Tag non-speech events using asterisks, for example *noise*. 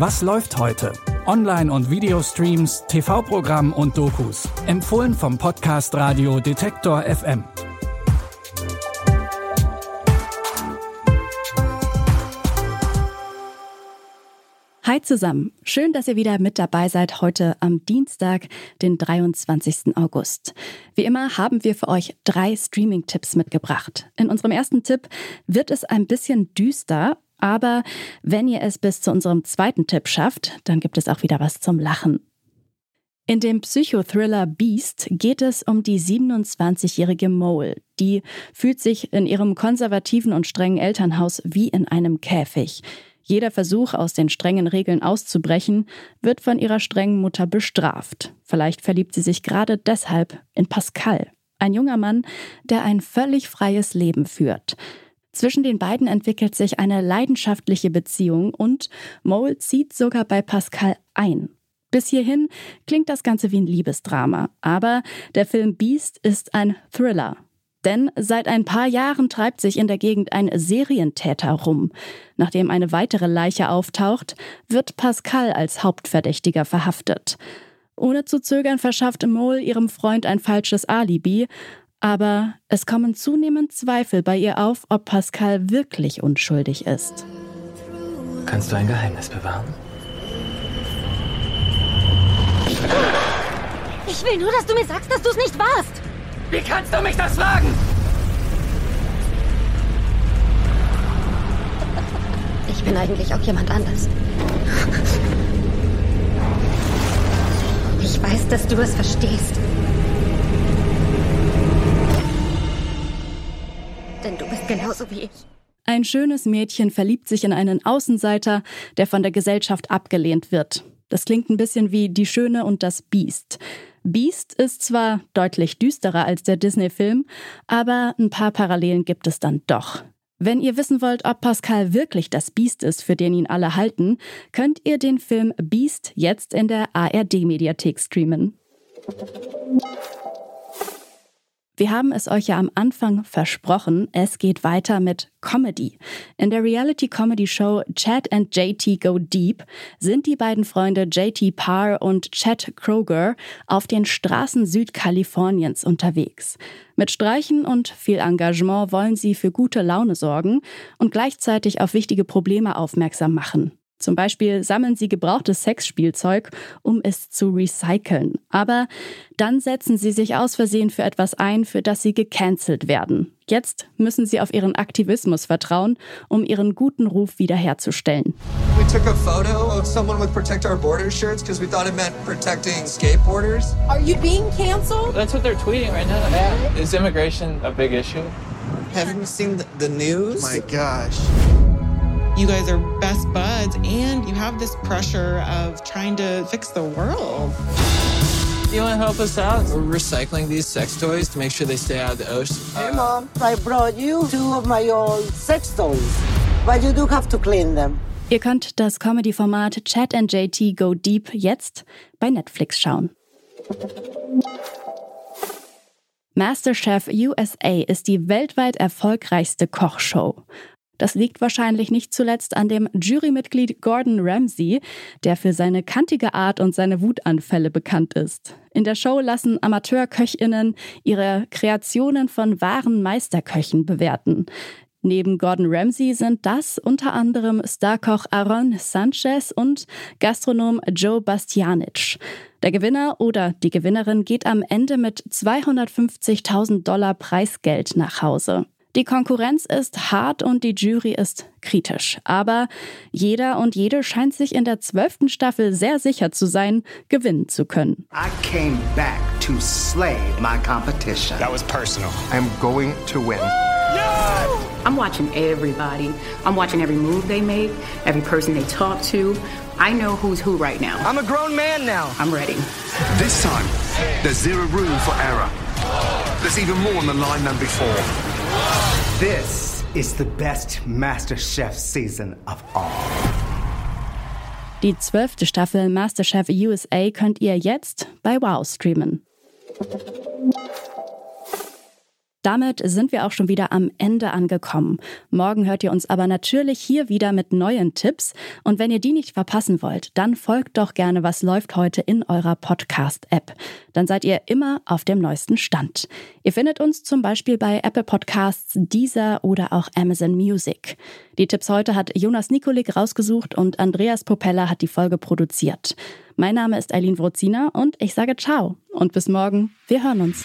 Was läuft heute? Online- und Videostreams, TV-Programm und Dokus. Empfohlen vom Podcast Radio Detektor FM. Hi zusammen. Schön, dass ihr wieder mit dabei seid heute am Dienstag, den 23. August. Wie immer haben wir für euch drei Streaming-Tipps mitgebracht. In unserem ersten Tipp wird es ein bisschen düster, aber wenn ihr es bis zu unserem zweiten Tipp schafft, dann gibt es auch wieder was zum Lachen. In dem Psychothriller Beast geht es um die 27-jährige Mole. Die fühlt sich in ihrem konservativen und strengen Elternhaus wie in einem Käfig. Jeder Versuch, aus den strengen Regeln auszubrechen, wird von ihrer strengen Mutter bestraft. Vielleicht verliebt sie sich gerade deshalb in Pascal, ein junger Mann, der ein völlig freies Leben führt. Zwischen den beiden entwickelt sich eine leidenschaftliche Beziehung und Mole zieht sogar bei Pascal ein. Bis hierhin klingt das Ganze wie ein Liebesdrama, aber der Film Beast ist ein Thriller. Denn seit ein paar Jahren treibt sich in der Gegend ein Serientäter rum. Nachdem eine weitere Leiche auftaucht, wird Pascal als Hauptverdächtiger verhaftet. Ohne zu zögern verschafft Mole ihrem Freund ein falsches Alibi, aber es kommen zunehmend Zweifel bei ihr auf, ob Pascal wirklich unschuldig ist. Kannst du ein Geheimnis bewahren? Ich will nur, dass du mir sagst, dass du es nicht warst. Wie kannst du mich das fragen? *laughs* Ich bin eigentlich auch jemand anders. Ich weiß, dass du es verstehst. Denn du bist genauso wie ich. Ein schönes Mädchen verliebt sich in einen Außenseiter, der von der Gesellschaft abgelehnt wird. Das klingt ein bisschen wie Die Schöne und das Biest. Beast ist zwar deutlich düsterer als der Disney-Film, aber ein paar Parallelen gibt es dann doch. Wenn ihr wissen wollt, ob Pascal wirklich das Beast ist, für den ihn alle halten, könnt ihr den Film Beast jetzt in der ARD-Mediathek streamen. Wir haben es euch ja am Anfang versprochen, es geht weiter mit Comedy. In der Reality-Comedy-Show Chad and JT Go Deep sind die beiden Freunde JT Parr und Chad Kroger auf den Straßen Südkaliforniens unterwegs. Mit Streichen und viel Engagement wollen sie für gute Laune sorgen und gleichzeitig auf wichtige Probleme aufmerksam machen. Zum Beispiel sammeln sie gebrauchtes Sexspielzeug, um es zu recyceln. Aber dann setzen sie sich aus Versehen für etwas ein, für das sie gecancelt werden. Jetzt müssen sie auf ihren Aktivismus vertrauen, um ihren guten Ruf wiederherzustellen. We took a photo of someone with Protect Our Borders shirts because we thought it meant protecting skateboarders. Are you being canceled? That's what they're tweeting right now. Yeah. Is immigration a big issue? Haven't you seen the, the news? My gosh. You guys are best buds, and you have this pressure of trying to fix the world. You want to help us out? We're recycling these sex toys to make sure they stay out of the ocean. Hey, Mom, I brought you two of my old sex toys, but you do have to clean them. Ihr könnt das Comedy-Format Chat and JT Go Deep jetzt bei Netflix schauen. MasterChef USA ist die weltweit erfolgreichste Kochshow. Das liegt wahrscheinlich nicht zuletzt an dem Jurymitglied Gordon Ramsay, der für seine kantige Art und seine Wutanfälle bekannt ist. In der Show lassen Amateurköchinnen ihre Kreationen von wahren Meisterköchen bewerten. Neben Gordon Ramsay sind das unter anderem Starkoch Aaron Sanchez und Gastronom Joe Bastianic. Der Gewinner oder die Gewinnerin geht am Ende mit 250.000 Dollar Preisgeld nach Hause. Die Konkurrenz ist hart und die Jury ist kritisch. Aber jeder und jede scheint sich in der zwölften Staffel sehr sicher zu sein, gewinnen zu können. I came back to slay my competition. That was personal. I'm going to win. I'm watching everybody. I'm watching every move they make, every person they talk to. I know who's who right now. I'm a grown man now. I'm ready. This time, there's zero room for error. There's even more on the line than before. This is the best MasterChef season of all. Die zwölfte Staffel MasterChef USA könnt ihr jetzt bei Wow streamen. Damit sind wir auch schon wieder am Ende angekommen. Morgen hört ihr uns aber natürlich hier wieder mit neuen Tipps. Und wenn ihr die nicht verpassen wollt, dann folgt doch gerne, was läuft heute in eurer Podcast-App. Dann seid ihr immer auf dem neuesten Stand. Ihr findet uns zum Beispiel bei Apple Podcasts, Deezer oder auch Amazon Music. Die Tipps heute hat Jonas Nikolik rausgesucht und Andreas Popella hat die Folge produziert. Mein Name ist Eileen Wrozina und ich sage ciao und bis morgen. Wir hören uns.